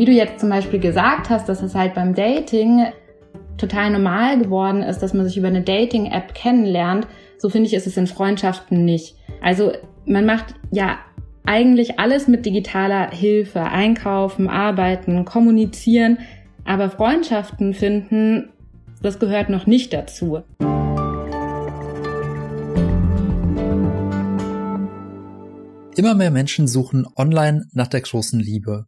wie du jetzt zum Beispiel gesagt hast, dass es halt beim Dating total normal geworden ist, dass man sich über eine Dating-App kennenlernt, so finde ich, ist es in Freundschaften nicht. Also man macht ja eigentlich alles mit digitaler Hilfe. Einkaufen, arbeiten, kommunizieren. Aber Freundschaften finden, das gehört noch nicht dazu. Immer mehr Menschen suchen online nach der großen Liebe.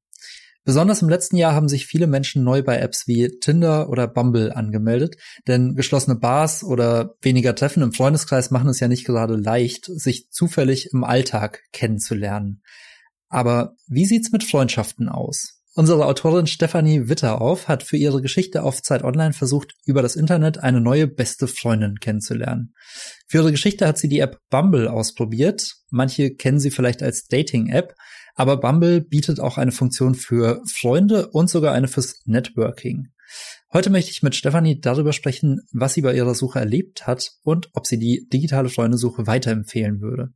Besonders im letzten Jahr haben sich viele Menschen neu bei Apps wie Tinder oder Bumble angemeldet, denn geschlossene Bars oder weniger Treffen im Freundeskreis machen es ja nicht gerade leicht, sich zufällig im Alltag kennenzulernen. Aber wie sieht's mit Freundschaften aus? Unsere Autorin Stefanie Witterauf hat für ihre Geschichte auf Zeit Online versucht, über das Internet eine neue beste Freundin kennenzulernen. Für ihre Geschichte hat sie die App Bumble ausprobiert. Manche kennen sie vielleicht als Dating-App, aber Bumble bietet auch eine Funktion für Freunde und sogar eine fürs Networking. Heute möchte ich mit Stefanie darüber sprechen, was sie bei ihrer Suche erlebt hat und ob sie die digitale Freundesuche weiterempfehlen würde.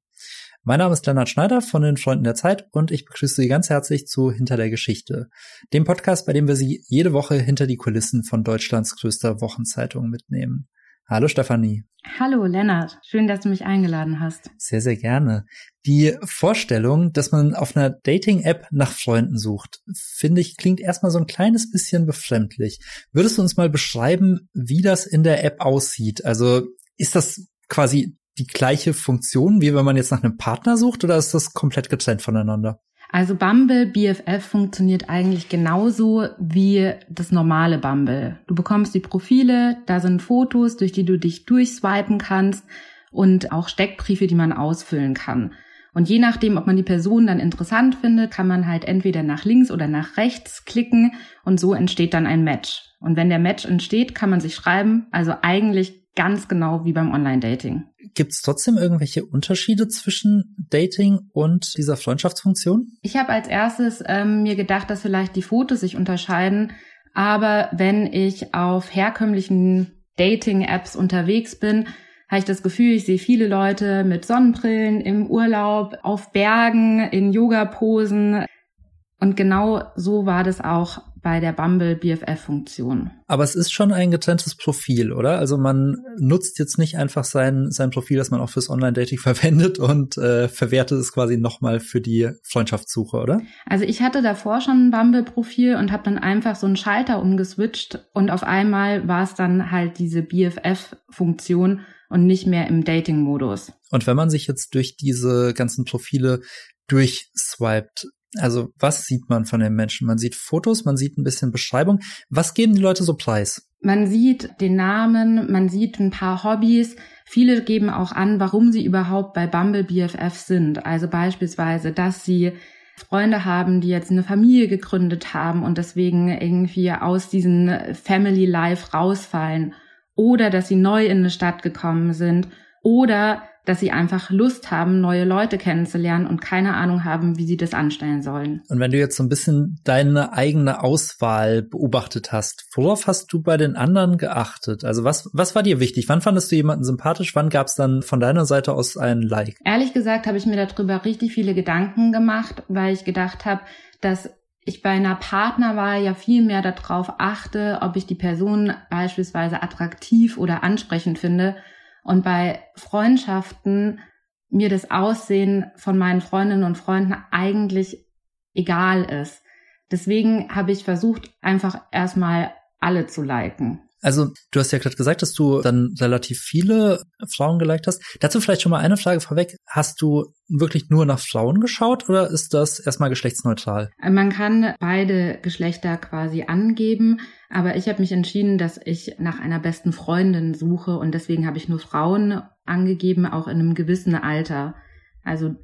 Mein Name ist Lennart Schneider von den Freunden der Zeit und ich begrüße Sie ganz herzlich zu Hinter der Geschichte, dem Podcast, bei dem wir Sie jede Woche hinter die Kulissen von Deutschlands größter Wochenzeitung mitnehmen. Hallo Stefanie. Hallo Lennart, schön, dass du mich eingeladen hast. Sehr, sehr gerne. Die Vorstellung, dass man auf einer Dating-App nach Freunden sucht, finde ich, klingt erstmal so ein kleines bisschen befremdlich. Würdest du uns mal beschreiben, wie das in der App aussieht? Also ist das quasi die gleiche Funktion, wie wenn man jetzt nach einem Partner sucht, oder ist das komplett getrennt voneinander? Also Bumble BFF funktioniert eigentlich genauso wie das normale Bumble. Du bekommst die Profile, da sind Fotos, durch die du dich durchswipen kannst und auch Steckbriefe, die man ausfüllen kann. Und je nachdem, ob man die Person dann interessant findet, kann man halt entweder nach links oder nach rechts klicken und so entsteht dann ein Match. Und wenn der Match entsteht, kann man sich schreiben, also eigentlich ganz genau wie beim Online-Dating. Gibt es trotzdem irgendwelche Unterschiede zwischen Dating und dieser Freundschaftsfunktion? Ich habe als erstes ähm, mir gedacht, dass vielleicht die Fotos sich unterscheiden. Aber wenn ich auf herkömmlichen Dating-Apps unterwegs bin, habe ich das Gefühl, ich sehe viele Leute mit Sonnenbrillen im Urlaub, auf Bergen, in Yoga-Posen. Und genau so war das auch bei der Bumble BFF-Funktion. Aber es ist schon ein getrenntes Profil, oder? Also man nutzt jetzt nicht einfach sein, sein Profil, das man auch fürs Online-Dating verwendet und äh, verwertet es quasi nochmal für die Freundschaftssuche, oder? Also ich hatte davor schon ein Bumble-Profil und habe dann einfach so einen Schalter umgeswitcht und auf einmal war es dann halt diese BFF-Funktion und nicht mehr im Dating-Modus. Und wenn man sich jetzt durch diese ganzen Profile durchswiped, also was sieht man von den Menschen? Man sieht Fotos, man sieht ein bisschen Beschreibung. Was geben die Leute so preis? Man sieht den Namen, man sieht ein paar Hobbys. Viele geben auch an, warum sie überhaupt bei Bumble BFF sind. Also beispielsweise, dass sie Freunde haben, die jetzt eine Familie gegründet haben und deswegen irgendwie aus diesem Family Life rausfallen. Oder dass sie neu in eine Stadt gekommen sind. Oder dass sie einfach Lust haben, neue Leute kennenzulernen und keine Ahnung haben, wie sie das anstellen sollen. Und wenn du jetzt so ein bisschen deine eigene Auswahl beobachtet hast, worauf hast du bei den anderen geachtet? Also was, was war dir wichtig? Wann fandest du jemanden sympathisch? Wann gab es dann von deiner Seite aus ein Like? Ehrlich gesagt habe ich mir darüber richtig viele Gedanken gemacht, weil ich gedacht habe, dass ich bei einer Partnerwahl ja viel mehr darauf achte, ob ich die Person beispielsweise attraktiv oder ansprechend finde und bei Freundschaften mir das Aussehen von meinen Freundinnen und Freunden eigentlich egal ist. Deswegen habe ich versucht, einfach erstmal alle zu liken. Also, du hast ja gerade gesagt, dass du dann relativ viele Frauen geliked hast. Dazu vielleicht schon mal eine Frage vorweg. Hast du wirklich nur nach Frauen geschaut oder ist das erstmal geschlechtsneutral? Man kann beide Geschlechter quasi angeben, aber ich habe mich entschieden, dass ich nach einer besten Freundin suche und deswegen habe ich nur Frauen angegeben, auch in einem gewissen Alter. Also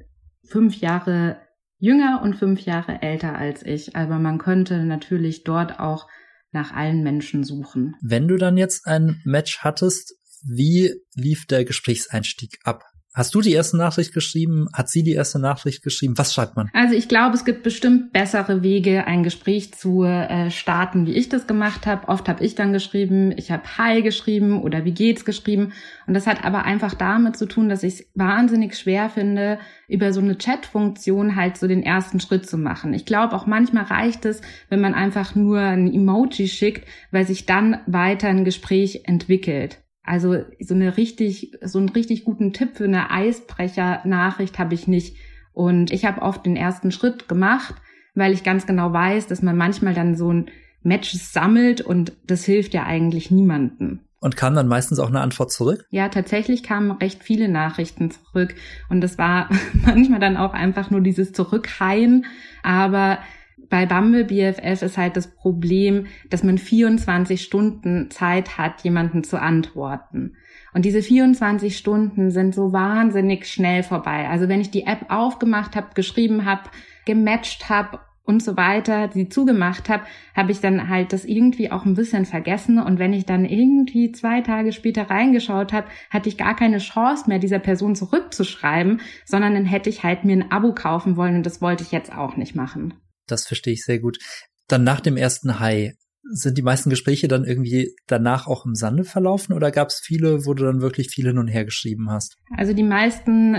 fünf Jahre jünger und fünf Jahre älter als ich. Aber man könnte natürlich dort auch nach allen Menschen suchen. Wenn du dann jetzt ein Match hattest, wie lief der Gesprächseinstieg ab? Hast du die erste Nachricht geschrieben? Hat sie die erste Nachricht geschrieben? Was schreibt man? Also ich glaube, es gibt bestimmt bessere Wege, ein Gespräch zu äh, starten, wie ich das gemacht habe. Oft habe ich dann geschrieben, ich habe Hi geschrieben oder wie geht's geschrieben. Und das hat aber einfach damit zu tun, dass ich es wahnsinnig schwer finde, über so eine Chat-Funktion halt so den ersten Schritt zu machen. Ich glaube, auch manchmal reicht es, wenn man einfach nur ein Emoji schickt, weil sich dann weiter ein Gespräch entwickelt. Also so eine richtig, so einen richtig guten Tipp für eine Eisbrecher-Nachricht habe ich nicht. Und ich habe oft den ersten Schritt gemacht, weil ich ganz genau weiß, dass man manchmal dann so ein Matches sammelt und das hilft ja eigentlich niemandem. Und kam dann meistens auch eine Antwort zurück? Ja, tatsächlich kamen recht viele Nachrichten zurück. Und das war manchmal dann auch einfach nur dieses Zurückhaien. Aber bei Bumble BFF ist halt das Problem, dass man 24 Stunden Zeit hat, jemanden zu antworten. Und diese 24 Stunden sind so wahnsinnig schnell vorbei. Also wenn ich die App aufgemacht habe, geschrieben habe, gematcht habe und so weiter, die zugemacht habe, habe ich dann halt das irgendwie auch ein bisschen vergessen. Und wenn ich dann irgendwie zwei Tage später reingeschaut habe, hatte ich gar keine Chance mehr, dieser Person zurückzuschreiben, sondern dann hätte ich halt mir ein Abo kaufen wollen und das wollte ich jetzt auch nicht machen. Das verstehe ich sehr gut. Dann nach dem ersten High, sind die meisten Gespräche dann irgendwie danach auch im Sande verlaufen oder gab es viele, wo du dann wirklich viel hin und her geschrieben hast? Also die meisten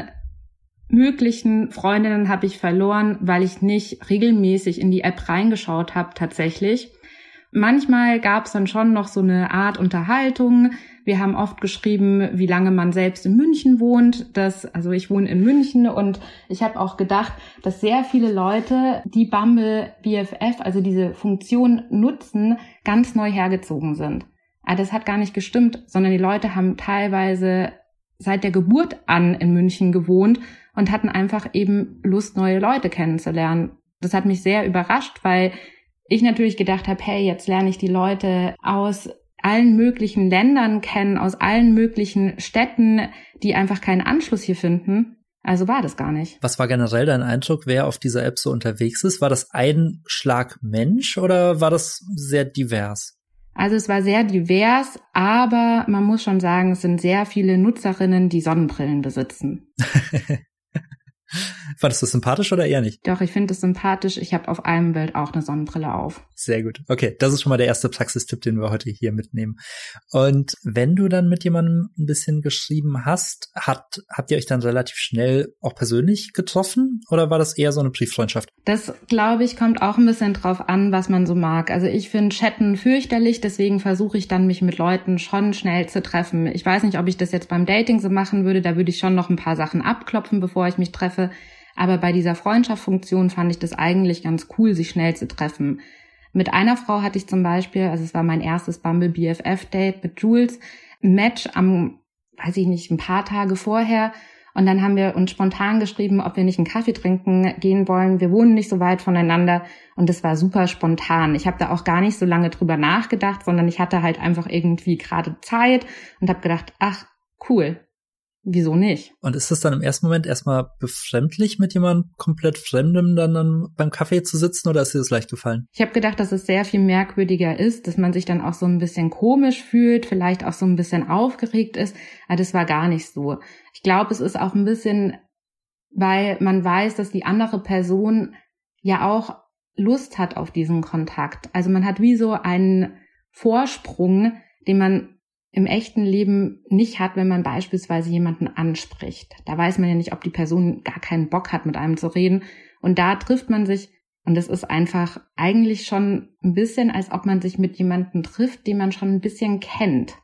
möglichen Freundinnen habe ich verloren, weil ich nicht regelmäßig in die App reingeschaut habe tatsächlich. Manchmal gab es dann schon noch so eine Art Unterhaltung. Wir haben oft geschrieben, wie lange man selbst in München wohnt. Das, also ich wohne in München und ich habe auch gedacht, dass sehr viele Leute, die Bumble BFF, also diese Funktion nutzen, ganz neu hergezogen sind. Aber das hat gar nicht gestimmt, sondern die Leute haben teilweise seit der Geburt an in München gewohnt und hatten einfach eben Lust, neue Leute kennenzulernen. Das hat mich sehr überrascht, weil ich natürlich gedacht habe, hey, jetzt lerne ich die Leute aus allen möglichen Ländern kennen, aus allen möglichen Städten, die einfach keinen Anschluss hier finden. Also war das gar nicht. Was war generell dein Eindruck, wer auf dieser App so unterwegs ist? War das ein Schlag Mensch oder war das sehr divers? Also es war sehr divers, aber man muss schon sagen, es sind sehr viele Nutzerinnen, die Sonnenbrillen besitzen. Fandest du sympathisch oder eher nicht? Doch, ich finde es sympathisch. Ich habe auf einem Bild auch eine Sonnenbrille auf. Sehr gut. Okay, das ist schon mal der erste Praxistipp, den wir heute hier mitnehmen. Und wenn du dann mit jemandem ein bisschen geschrieben hast, hat, habt ihr euch dann relativ schnell auch persönlich getroffen oder war das eher so eine Brieffreundschaft? Das, glaube ich, kommt auch ein bisschen drauf an, was man so mag. Also ich finde Chatten fürchterlich, deswegen versuche ich dann, mich mit Leuten schon schnell zu treffen. Ich weiß nicht, ob ich das jetzt beim Dating so machen würde. Da würde ich schon noch ein paar Sachen abklopfen, bevor ich mich treffe. Aber bei dieser Freundschaftsfunktion fand ich das eigentlich ganz cool, sich schnell zu treffen. Mit einer Frau hatte ich zum Beispiel, also es war mein erstes Bumble BFF Date mit Jules, ein Match am, weiß ich nicht, ein paar Tage vorher. Und dann haben wir uns spontan geschrieben, ob wir nicht einen Kaffee trinken gehen wollen. Wir wohnen nicht so weit voneinander und das war super spontan. Ich habe da auch gar nicht so lange drüber nachgedacht, sondern ich hatte halt einfach irgendwie gerade Zeit und habe gedacht, ach cool, Wieso nicht? Und ist es dann im ersten Moment erstmal befremdlich, mit jemandem komplett Fremdem dann, dann beim Kaffee zu sitzen oder ist dir das leicht gefallen? Ich habe gedacht, dass es sehr viel merkwürdiger ist, dass man sich dann auch so ein bisschen komisch fühlt, vielleicht auch so ein bisschen aufgeregt ist. Aber das war gar nicht so. Ich glaube, es ist auch ein bisschen, weil man weiß, dass die andere Person ja auch Lust hat auf diesen Kontakt. Also man hat wie so einen Vorsprung, den man im echten Leben nicht hat, wenn man beispielsweise jemanden anspricht. Da weiß man ja nicht, ob die Person gar keinen Bock hat, mit einem zu reden. Und da trifft man sich und es ist einfach eigentlich schon ein bisschen, als ob man sich mit jemandem trifft, den man schon ein bisschen kennt.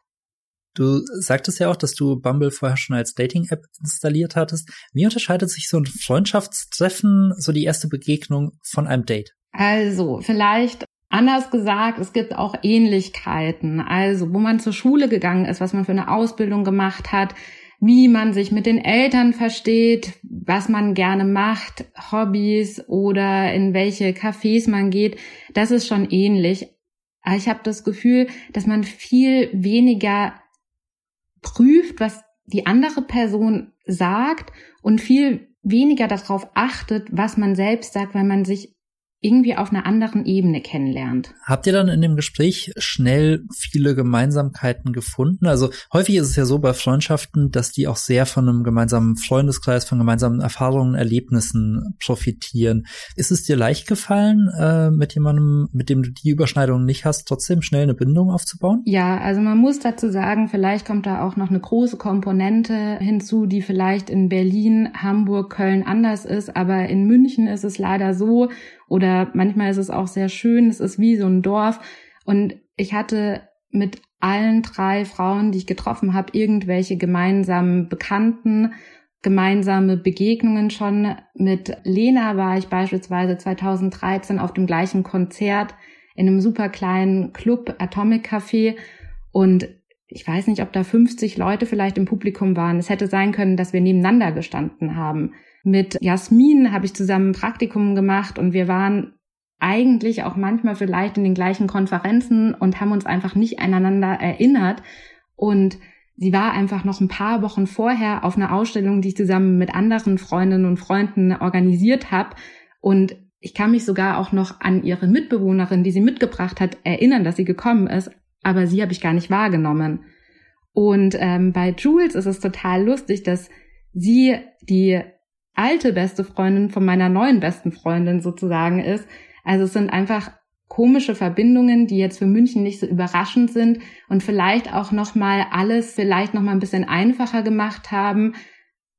Du sagtest ja auch, dass du Bumble vorher schon als Dating-App installiert hattest. Wie unterscheidet sich so ein Freundschaftstreffen, so die erste Begegnung von einem Date? Also, vielleicht Anders gesagt, es gibt auch Ähnlichkeiten. Also, wo man zur Schule gegangen ist, was man für eine Ausbildung gemacht hat, wie man sich mit den Eltern versteht, was man gerne macht, Hobbys oder in welche Cafés man geht, das ist schon ähnlich. Ich habe das Gefühl, dass man viel weniger prüft, was die andere Person sagt und viel weniger darauf achtet, was man selbst sagt, weil man sich irgendwie auf einer anderen Ebene kennenlernt. Habt ihr dann in dem Gespräch schnell viele Gemeinsamkeiten gefunden? Also häufig ist es ja so bei Freundschaften, dass die auch sehr von einem gemeinsamen Freundeskreis, von gemeinsamen Erfahrungen, Erlebnissen profitieren. Ist es dir leicht gefallen, äh, mit jemandem, mit dem du die Überschneidung nicht hast, trotzdem schnell eine Bindung aufzubauen? Ja, also man muss dazu sagen, vielleicht kommt da auch noch eine große Komponente hinzu, die vielleicht in Berlin, Hamburg, Köln anders ist, aber in München ist es leider so, oder manchmal ist es auch sehr schön, es ist wie so ein Dorf. Und ich hatte mit allen drei Frauen, die ich getroffen habe, irgendwelche gemeinsamen Bekannten, gemeinsame Begegnungen schon. Mit Lena war ich beispielsweise 2013 auf dem gleichen Konzert in einem super kleinen Club Atomic Café und ich weiß nicht, ob da 50 Leute vielleicht im Publikum waren. Es hätte sein können, dass wir nebeneinander gestanden haben. Mit Jasmin habe ich zusammen ein Praktikum gemacht und wir waren eigentlich auch manchmal vielleicht in den gleichen Konferenzen und haben uns einfach nicht aneinander erinnert. Und sie war einfach noch ein paar Wochen vorher auf einer Ausstellung, die ich zusammen mit anderen Freundinnen und Freunden organisiert habe. Und ich kann mich sogar auch noch an ihre Mitbewohnerin, die sie mitgebracht hat, erinnern, dass sie gekommen ist. Aber sie habe ich gar nicht wahrgenommen. Und ähm, bei Jules ist es total lustig, dass sie die alte beste Freundin von meiner neuen besten Freundin sozusagen ist. Also es sind einfach komische Verbindungen, die jetzt für München nicht so überraschend sind und vielleicht auch noch mal alles vielleicht noch mal ein bisschen einfacher gemacht haben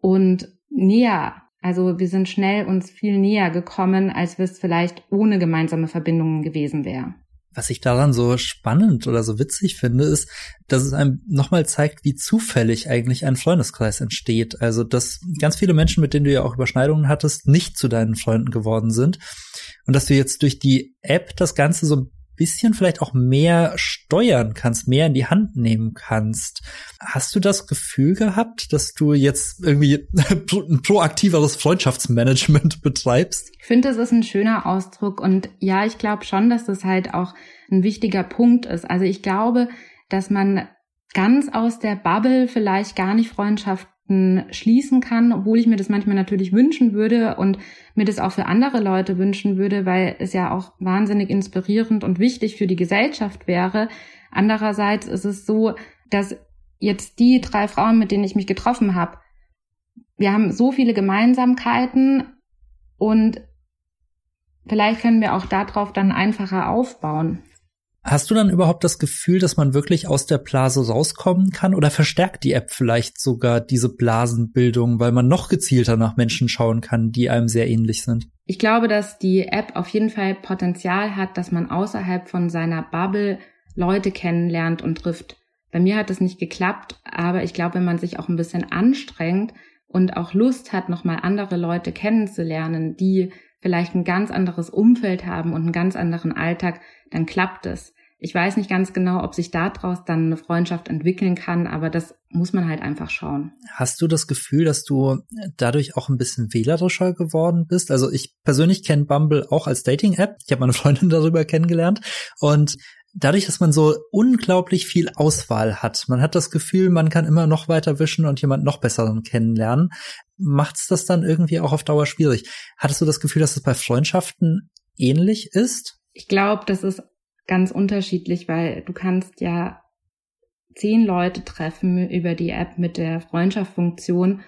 und näher. Also wir sind schnell uns viel näher gekommen, als wir es vielleicht ohne gemeinsame Verbindungen gewesen wäre. Was ich daran so spannend oder so witzig finde, ist, dass es einem nochmal zeigt, wie zufällig eigentlich ein Freundeskreis entsteht. Also, dass ganz viele Menschen, mit denen du ja auch Überschneidungen hattest, nicht zu deinen Freunden geworden sind. Und dass du jetzt durch die App das Ganze so ein bisschen vielleicht auch mehr steuern kannst, mehr in die Hand nehmen kannst. Hast du das Gefühl gehabt, dass du jetzt irgendwie ein proaktiveres Freundschaftsmanagement betreibst? Ich finde, das ist ein schöner Ausdruck und ja, ich glaube schon, dass das halt auch ein wichtiger Punkt ist. Also ich glaube, dass man ganz aus der Bubble vielleicht gar nicht Freundschaft schließen kann, obwohl ich mir das manchmal natürlich wünschen würde und mir das auch für andere Leute wünschen würde, weil es ja auch wahnsinnig inspirierend und wichtig für die Gesellschaft wäre. Andererseits ist es so, dass jetzt die drei Frauen, mit denen ich mich getroffen habe, wir haben so viele Gemeinsamkeiten und vielleicht können wir auch darauf dann einfacher aufbauen. Hast du dann überhaupt das Gefühl, dass man wirklich aus der Blase rauskommen kann oder verstärkt die App vielleicht sogar diese Blasenbildung, weil man noch gezielter nach Menschen schauen kann, die einem sehr ähnlich sind? Ich glaube, dass die App auf jeden Fall Potenzial hat, dass man außerhalb von seiner Bubble Leute kennenlernt und trifft. Bei mir hat es nicht geklappt, aber ich glaube, wenn man sich auch ein bisschen anstrengt und auch Lust hat, nochmal andere Leute kennenzulernen, die vielleicht ein ganz anderes Umfeld haben und einen ganz anderen Alltag, dann klappt es. Ich weiß nicht ganz genau, ob sich daraus dann eine Freundschaft entwickeln kann, aber das muss man halt einfach schauen. Hast du das Gefühl, dass du dadurch auch ein bisschen wählerischer geworden bist? Also ich persönlich kenne Bumble auch als Dating-App. Ich habe meine Freundin darüber kennengelernt und dadurch, dass man so unglaublich viel Auswahl hat, man hat das Gefühl, man kann immer noch weiter wischen und jemand noch besseren kennenlernen, macht's das dann irgendwie auch auf Dauer schwierig. Hattest du das Gefühl, dass es bei Freundschaften ähnlich ist? Ich glaube, das ist ganz unterschiedlich, weil du kannst ja zehn Leute treffen über die App mit der Freundschaftsfunktion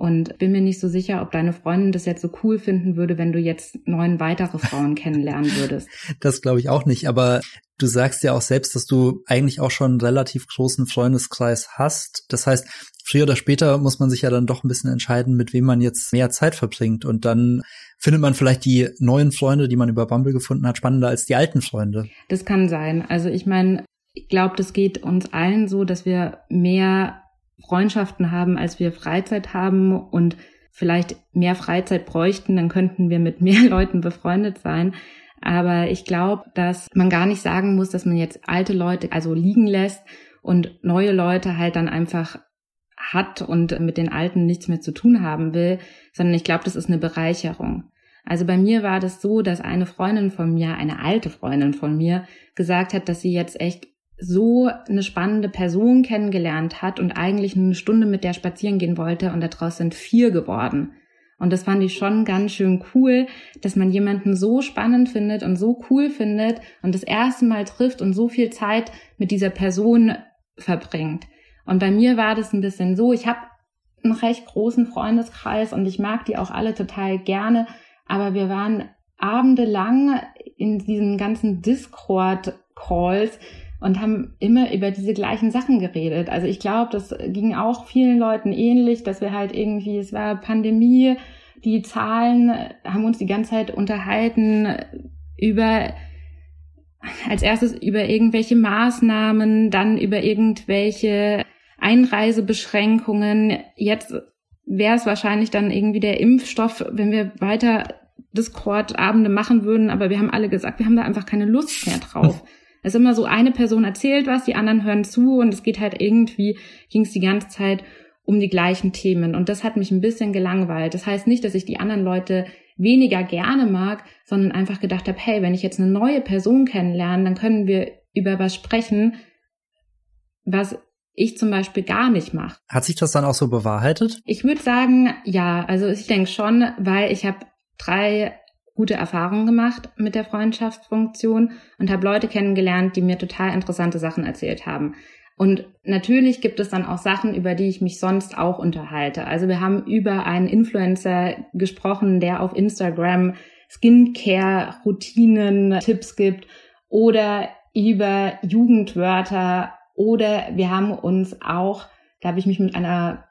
und bin mir nicht so sicher, ob deine Freundin das jetzt so cool finden würde, wenn du jetzt neun weitere Frauen kennenlernen würdest. Das glaube ich auch nicht, aber du sagst ja auch selbst, dass du eigentlich auch schon einen relativ großen Freundeskreis hast. Das heißt, früher oder später muss man sich ja dann doch ein bisschen entscheiden, mit wem man jetzt mehr Zeit verbringt. Und dann findet man vielleicht die neuen Freunde, die man über Bumble gefunden hat, spannender als die alten Freunde. Das kann sein. Also ich meine, ich glaube, das geht uns allen so, dass wir mehr Freundschaften haben, als wir Freizeit haben und vielleicht mehr Freizeit bräuchten, dann könnten wir mit mehr Leuten befreundet sein. Aber ich glaube, dass man gar nicht sagen muss, dass man jetzt alte Leute also liegen lässt und neue Leute halt dann einfach hat und mit den Alten nichts mehr zu tun haben will, sondern ich glaube, das ist eine Bereicherung. Also bei mir war das so, dass eine Freundin von mir, eine alte Freundin von mir, gesagt hat, dass sie jetzt echt so eine spannende Person kennengelernt hat und eigentlich eine Stunde mit der spazieren gehen wollte und daraus sind vier geworden. Und das fand ich schon ganz schön cool, dass man jemanden so spannend findet und so cool findet und das erste Mal trifft und so viel Zeit mit dieser Person verbringt. Und bei mir war das ein bisschen so, ich habe einen recht großen Freundeskreis und ich mag die auch alle total gerne, aber wir waren abendelang in diesen ganzen Discord-Calls und haben immer über diese gleichen Sachen geredet. Also ich glaube, das ging auch vielen Leuten ähnlich, dass wir halt irgendwie, es war Pandemie, die Zahlen haben uns die ganze Zeit unterhalten über als erstes über irgendwelche Maßnahmen, dann über irgendwelche Einreisebeschränkungen. Jetzt wäre es wahrscheinlich dann irgendwie der Impfstoff, wenn wir weiter Discord-Abende machen würden, aber wir haben alle gesagt, wir haben da einfach keine Lust mehr drauf. Es ist immer so, eine Person erzählt was, die anderen hören zu und es geht halt irgendwie, ging es die ganze Zeit um die gleichen Themen. Und das hat mich ein bisschen gelangweilt. Das heißt nicht, dass ich die anderen Leute weniger gerne mag, sondern einfach gedacht habe, hey, wenn ich jetzt eine neue Person kennenlerne, dann können wir über was sprechen, was ich zum Beispiel gar nicht mache. Hat sich das dann auch so bewahrheitet? Ich würde sagen, ja. Also ich denke schon, weil ich habe drei gute Erfahrungen gemacht mit der Freundschaftsfunktion und habe Leute kennengelernt, die mir total interessante Sachen erzählt haben. Und natürlich gibt es dann auch Sachen, über die ich mich sonst auch unterhalte. Also wir haben über einen Influencer gesprochen, der auf Instagram Skincare-Routinen, Tipps gibt oder über Jugendwörter oder wir haben uns auch, da habe ich mich mit einer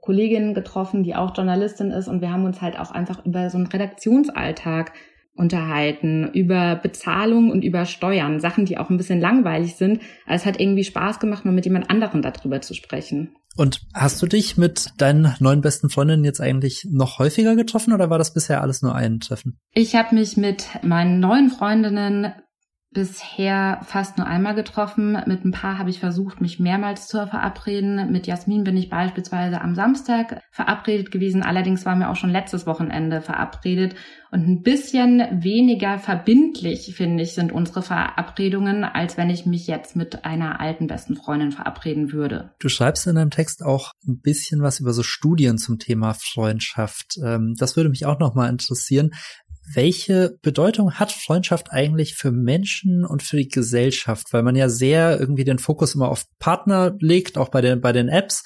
Kollegin getroffen, die auch Journalistin ist und wir haben uns halt auch einfach über so einen Redaktionsalltag unterhalten, über Bezahlung und über Steuern, Sachen, die auch ein bisschen langweilig sind. Aber es hat irgendwie Spaß gemacht, mal mit jemand anderem darüber zu sprechen. Und hast du dich mit deinen neuen besten Freundinnen jetzt eigentlich noch häufiger getroffen oder war das bisher alles nur ein Treffen? Ich habe mich mit meinen neuen Freundinnen bisher fast nur einmal getroffen. Mit ein paar habe ich versucht, mich mehrmals zu verabreden. Mit Jasmin bin ich beispielsweise am Samstag verabredet gewesen. Allerdings waren wir auch schon letztes Wochenende verabredet. Und ein bisschen weniger verbindlich, finde ich, sind unsere Verabredungen, als wenn ich mich jetzt mit einer alten besten Freundin verabreden würde. Du schreibst in deinem Text auch ein bisschen was über so Studien zum Thema Freundschaft. Ähm, das würde mich auch noch mal interessieren. Welche Bedeutung hat Freundschaft eigentlich für Menschen und für die Gesellschaft? Weil man ja sehr irgendwie den Fokus immer auf Partner legt, auch bei den, bei den Apps.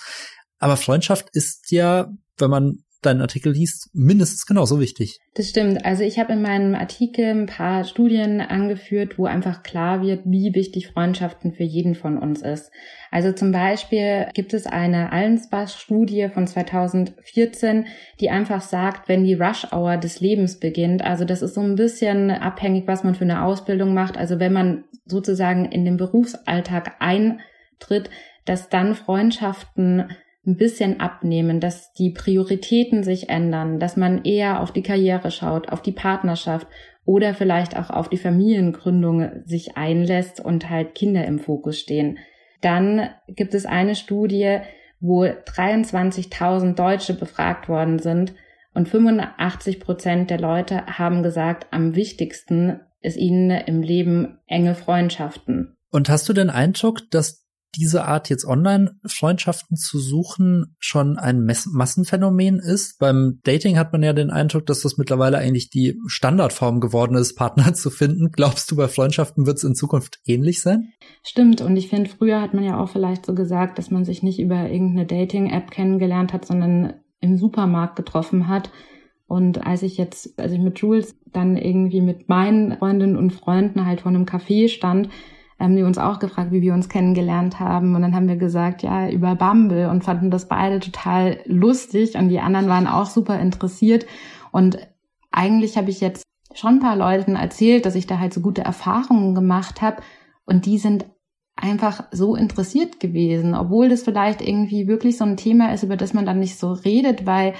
Aber Freundschaft ist ja, wenn man deinen Artikel liest, mindestens genauso wichtig. Das stimmt. Also ich habe in meinem Artikel ein paar Studien angeführt, wo einfach klar wird, wie wichtig Freundschaften für jeden von uns ist. Also zum Beispiel gibt es eine Allensbach-Studie von 2014, die einfach sagt, wenn die Rush-Hour des Lebens beginnt, also das ist so ein bisschen abhängig, was man für eine Ausbildung macht, also wenn man sozusagen in den Berufsalltag eintritt, dass dann Freundschaften ein bisschen abnehmen, dass die Prioritäten sich ändern, dass man eher auf die Karriere schaut, auf die Partnerschaft oder vielleicht auch auf die Familiengründung sich einlässt und halt Kinder im Fokus stehen. Dann gibt es eine Studie, wo 23.000 Deutsche befragt worden sind und 85 Prozent der Leute haben gesagt, am wichtigsten ist ihnen im Leben enge Freundschaften. Und hast du den Eindruck, dass diese Art jetzt Online-Freundschaften zu suchen schon ein Massenphänomen ist. Beim Dating hat man ja den Eindruck, dass das mittlerweile eigentlich die Standardform geworden ist, Partner zu finden. Glaubst du, bei Freundschaften wird es in Zukunft ähnlich sein? Stimmt. Und ich finde, früher hat man ja auch vielleicht so gesagt, dass man sich nicht über irgendeine Dating-App kennengelernt hat, sondern im Supermarkt getroffen hat. Und als ich jetzt, als ich mit Jules dann irgendwie mit meinen Freundinnen und Freunden halt vor einem Café stand, haben die uns auch gefragt, wie wir uns kennengelernt haben. Und dann haben wir gesagt, ja, über Bumble und fanden das beide total lustig und die anderen waren auch super interessiert. Und eigentlich habe ich jetzt schon ein paar Leuten erzählt, dass ich da halt so gute Erfahrungen gemacht habe und die sind einfach so interessiert gewesen, obwohl das vielleicht irgendwie wirklich so ein Thema ist, über das man dann nicht so redet, weil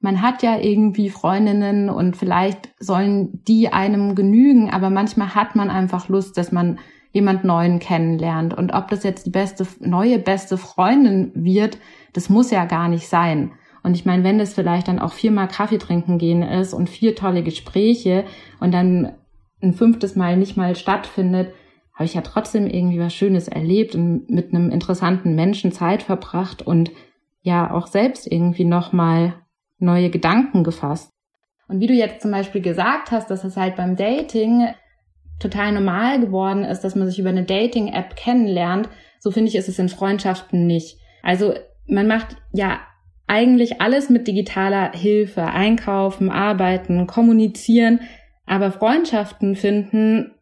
man hat ja irgendwie Freundinnen und vielleicht sollen die einem genügen, aber manchmal hat man einfach Lust, dass man jemand Neuen kennenlernt. Und ob das jetzt die beste, neue beste Freundin wird, das muss ja gar nicht sein. Und ich meine, wenn das vielleicht dann auch viermal Kaffee trinken gehen ist und vier tolle Gespräche und dann ein fünftes Mal nicht mal stattfindet, habe ich ja trotzdem irgendwie was Schönes erlebt und mit einem interessanten Menschen Zeit verbracht und ja auch selbst irgendwie nochmal neue Gedanken gefasst. Und wie du jetzt zum Beispiel gesagt hast, dass es halt beim Dating total normal geworden ist, dass man sich über eine Dating-App kennenlernt, so finde ich, ist es in Freundschaften nicht. Also man macht ja eigentlich alles mit digitaler Hilfe, einkaufen, arbeiten, kommunizieren, aber Freundschaften finden,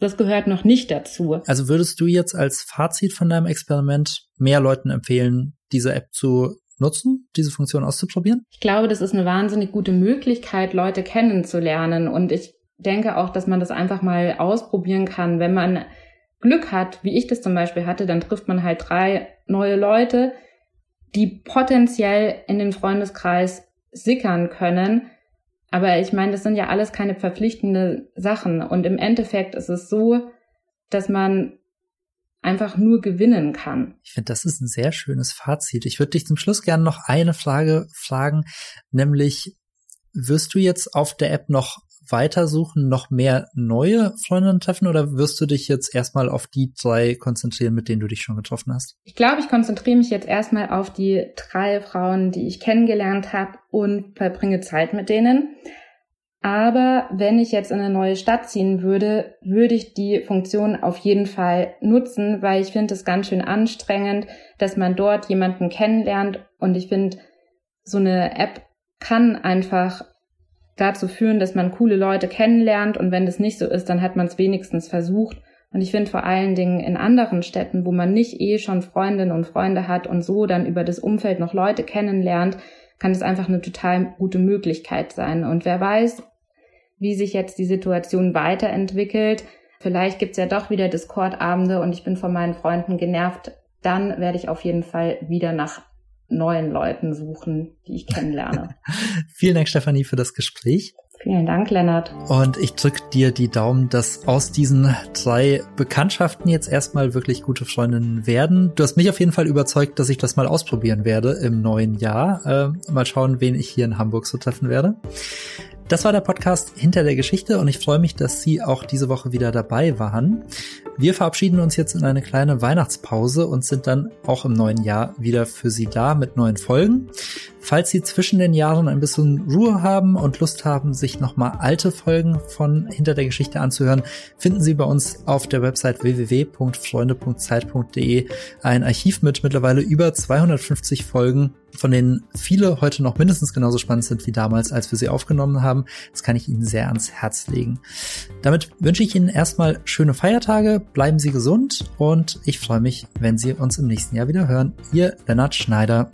das gehört noch nicht dazu. Also würdest du jetzt als Fazit von deinem Experiment mehr Leuten empfehlen, diese App zu nutzen, diese Funktion auszuprobieren? Ich glaube, das ist eine wahnsinnig gute Möglichkeit, Leute kennenzulernen. Und ich denke auch, dass man das einfach mal ausprobieren kann. Wenn man Glück hat, wie ich das zum Beispiel hatte, dann trifft man halt drei neue Leute, die potenziell in den Freundeskreis sickern können. Aber ich meine, das sind ja alles keine verpflichtende Sachen. Und im Endeffekt ist es so, dass man einfach nur gewinnen kann. Ich finde, das ist ein sehr schönes Fazit. Ich würde dich zum Schluss gerne noch eine Frage fragen, nämlich wirst du jetzt auf der App noch weitersuchen, noch mehr neue Freundinnen treffen oder wirst du dich jetzt erstmal auf die drei konzentrieren, mit denen du dich schon getroffen hast? Ich glaube, ich konzentriere mich jetzt erstmal auf die drei Frauen, die ich kennengelernt habe und verbringe Zeit mit denen. Aber wenn ich jetzt in eine neue Stadt ziehen würde, würde ich die Funktion auf jeden Fall nutzen, weil ich finde es ganz schön anstrengend, dass man dort jemanden kennenlernt. Und ich finde, so eine App kann einfach dazu führen, dass man coole Leute kennenlernt und wenn das nicht so ist, dann hat man es wenigstens versucht. Und ich finde vor allen Dingen in anderen Städten, wo man nicht eh schon Freundinnen und Freunde hat und so dann über das Umfeld noch Leute kennenlernt, kann es einfach eine total gute Möglichkeit sein. Und wer weiß, wie sich jetzt die Situation weiterentwickelt. Vielleicht gibt's ja doch wieder Discord-Abende und ich bin von meinen Freunden genervt. Dann werde ich auf jeden Fall wieder nach neuen Leuten suchen, die ich kennenlerne. Vielen Dank, Stefanie, für das Gespräch. Vielen Dank, Lennart. Und ich drücke dir die Daumen, dass aus diesen drei Bekanntschaften jetzt erstmal wirklich gute Freundinnen werden. Du hast mich auf jeden Fall überzeugt, dass ich das mal ausprobieren werde im neuen Jahr. Äh, mal schauen, wen ich hier in Hamburg so treffen werde. Das war der Podcast hinter der Geschichte und ich freue mich, dass Sie auch diese Woche wieder dabei waren. Wir verabschieden uns jetzt in eine kleine Weihnachtspause und sind dann auch im neuen Jahr wieder für Sie da mit neuen Folgen. Falls Sie zwischen den Jahren ein bisschen Ruhe haben und Lust haben, sich nochmal alte Folgen von Hinter der Geschichte anzuhören, finden Sie bei uns auf der Website www.freunde.zeit.de ein Archiv mit mittlerweile über 250 Folgen, von denen viele heute noch mindestens genauso spannend sind wie damals, als wir sie aufgenommen haben. Das kann ich Ihnen sehr ans Herz legen. Damit wünsche ich Ihnen erstmal schöne Feiertage, bleiben Sie gesund und ich freue mich, wenn Sie uns im nächsten Jahr wieder hören. Ihr Lennart Schneider.